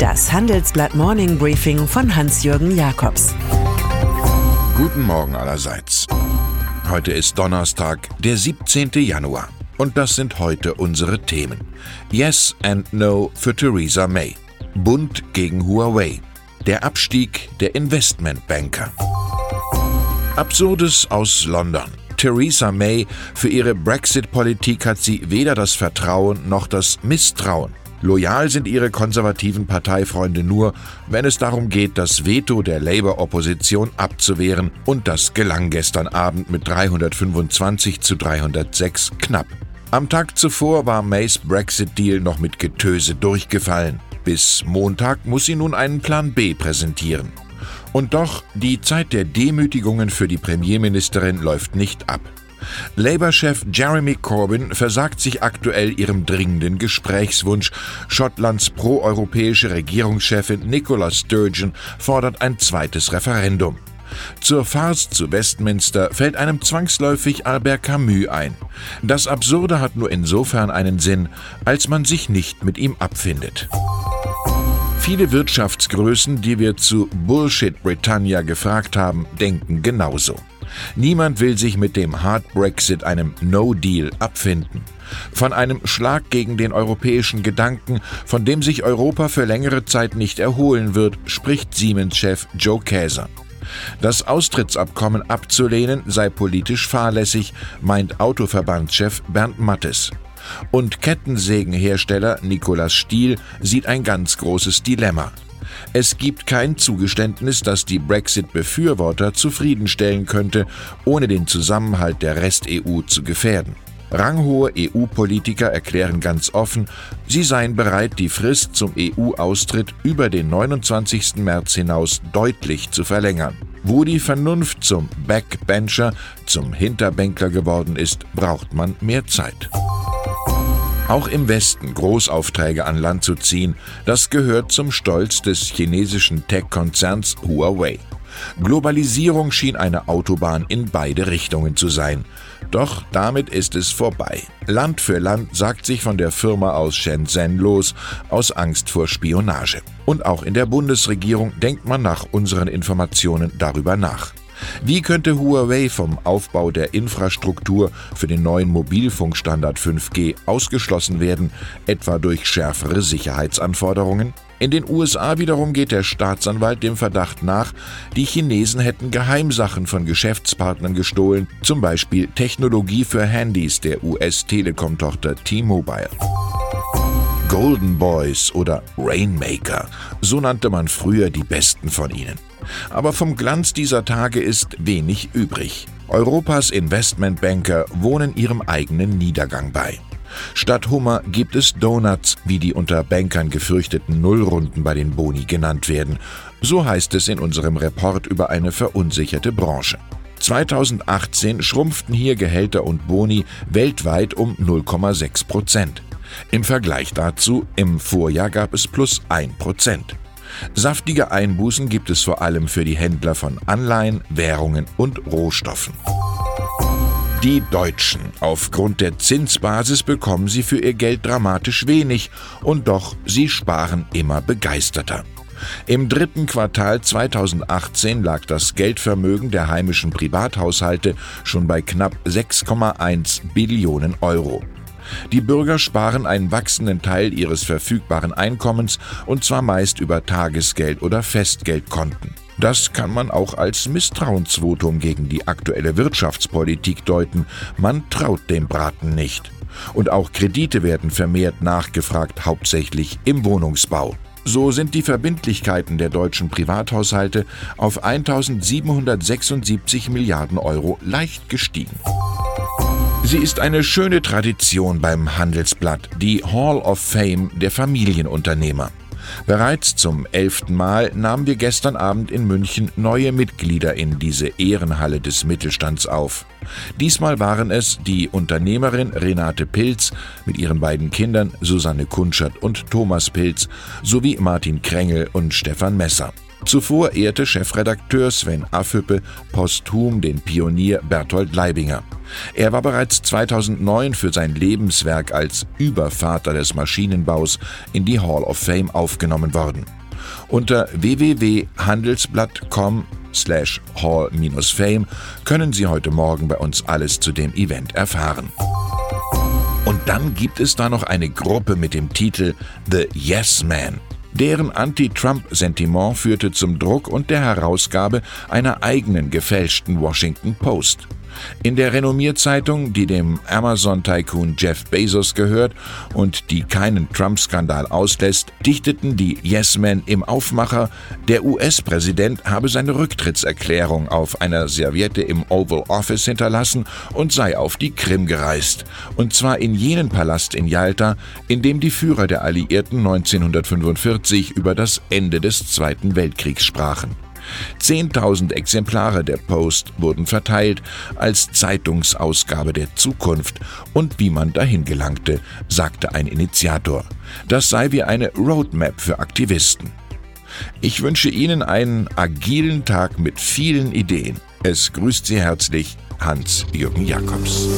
Das Handelsblatt Morning Briefing von Hans-Jürgen Jakobs. Guten Morgen allerseits. Heute ist Donnerstag, der 17. Januar. Und das sind heute unsere Themen. Yes and No für Theresa May. Bund gegen Huawei. Der Abstieg der Investmentbanker. Absurdes aus London. Theresa May, für ihre Brexit-Politik hat sie weder das Vertrauen noch das Misstrauen. Loyal sind ihre konservativen Parteifreunde nur, wenn es darum geht, das Veto der Labour-Opposition abzuwehren, und das gelang gestern Abend mit 325 zu 306 knapp. Am Tag zuvor war Mays Brexit-Deal noch mit Getöse durchgefallen. Bis Montag muss sie nun einen Plan B präsentieren. Und doch, die Zeit der Demütigungen für die Premierministerin läuft nicht ab. Labour-Chef Jeremy Corbyn versagt sich aktuell ihrem dringenden Gesprächswunsch. Schottlands proeuropäische Regierungschefin Nicola Sturgeon fordert ein zweites Referendum. Zur Farce zu Westminster fällt einem zwangsläufig Albert Camus ein. Das Absurde hat nur insofern einen Sinn, als man sich nicht mit ihm abfindet. Viele Wirtschaftsgrößen, die wir zu Bullshit Britannia gefragt haben, denken genauso. Niemand will sich mit dem Hard Brexit, einem No-Deal, abfinden. Von einem Schlag gegen den europäischen Gedanken, von dem sich Europa für längere Zeit nicht erholen wird, spricht Siemens-Chef Joe Käser. Das Austrittsabkommen abzulehnen sei politisch fahrlässig, meint Autoverbandschef Bernd Mattes. Und Kettensägenhersteller Nikolaus Stiel sieht ein ganz großes Dilemma. Es gibt kein Zugeständnis, das die Brexit-Befürworter zufriedenstellen könnte, ohne den Zusammenhalt der Rest-EU zu gefährden. Ranghohe EU-Politiker erklären ganz offen, sie seien bereit, die Frist zum EU-Austritt über den 29. März hinaus deutlich zu verlängern. Wo die Vernunft zum Backbencher, zum Hinterbänkler geworden ist, braucht man mehr Zeit. Auch im Westen Großaufträge an Land zu ziehen, das gehört zum Stolz des chinesischen Tech-Konzerns Huawei. Globalisierung schien eine Autobahn in beide Richtungen zu sein. Doch damit ist es vorbei. Land für Land sagt sich von der Firma aus Shenzhen los, aus Angst vor Spionage. Und auch in der Bundesregierung denkt man nach unseren Informationen darüber nach. Wie könnte Huawei vom Aufbau der Infrastruktur für den neuen Mobilfunkstandard 5G ausgeschlossen werden, etwa durch schärfere Sicherheitsanforderungen? In den USA wiederum geht der Staatsanwalt dem Verdacht nach, die Chinesen hätten Geheimsachen von Geschäftspartnern gestohlen, zum Beispiel Technologie für Handys der US-Telekom-Tochter T-Mobile. Golden Boys oder Rainmaker, so nannte man früher die besten von ihnen. Aber vom Glanz dieser Tage ist wenig übrig. Europas Investmentbanker wohnen ihrem eigenen Niedergang bei. Statt Hummer gibt es Donuts, wie die unter Bankern gefürchteten Nullrunden bei den Boni genannt werden. So heißt es in unserem Report über eine verunsicherte Branche. 2018 schrumpften hier Gehälter und Boni weltweit um 0,6 Prozent. Im Vergleich dazu, im Vorjahr gab es plus 1 Prozent. Saftige Einbußen gibt es vor allem für die Händler von Anleihen, Währungen und Rohstoffen. Die Deutschen. Aufgrund der Zinsbasis bekommen sie für ihr Geld dramatisch wenig und doch sie sparen immer begeisterter. Im dritten Quartal 2018 lag das Geldvermögen der heimischen Privathaushalte schon bei knapp 6,1 Billionen Euro. Die Bürger sparen einen wachsenden Teil ihres verfügbaren Einkommens und zwar meist über Tagesgeld oder Festgeldkonten. Das kann man auch als Misstrauensvotum gegen die aktuelle Wirtschaftspolitik deuten. Man traut dem Braten nicht. Und auch Kredite werden vermehrt nachgefragt, hauptsächlich im Wohnungsbau. So sind die Verbindlichkeiten der deutschen Privathaushalte auf 1776 Milliarden Euro leicht gestiegen. Sie ist eine schöne Tradition beim Handelsblatt, die Hall of Fame der Familienunternehmer. Bereits zum elften Mal nahmen wir gestern Abend in München neue Mitglieder in diese Ehrenhalle des Mittelstands auf. Diesmal waren es die Unternehmerin Renate Pilz mit ihren beiden Kindern Susanne Kunschert und Thomas Pilz sowie Martin Krängel und Stefan Messer. Zuvor ehrte Chefredakteur Sven Affüppe posthum den Pionier Berthold Leibinger. Er war bereits 2009 für sein Lebenswerk als Übervater des Maschinenbaus in die Hall of Fame aufgenommen worden. Unter www.handelsblatt.com slash hall-fame können Sie heute Morgen bei uns alles zu dem Event erfahren. Und dann gibt es da noch eine Gruppe mit dem Titel The Yes Man. Deren Anti-Trump-Sentiment führte zum Druck und der Herausgabe einer eigenen gefälschten Washington Post. In der Renommierzeitung, die dem Amazon-Tycoon Jeff Bezos gehört und die keinen Trump-Skandal auslässt, dichteten die Yes-Men im Aufmacher, der US-Präsident habe seine Rücktrittserklärung auf einer Serviette im Oval Office hinterlassen und sei auf die Krim gereist. Und zwar in jenen Palast in Yalta, in dem die Führer der Alliierten 1945 über das Ende des Zweiten Weltkriegs sprachen. 10.000 Exemplare der Post wurden verteilt als Zeitungsausgabe der Zukunft und wie man dahin gelangte, sagte ein Initiator. Das sei wie eine Roadmap für Aktivisten. Ich wünsche Ihnen einen agilen Tag mit vielen Ideen. Es grüßt Sie herzlich Hans-Jürgen Jakobs.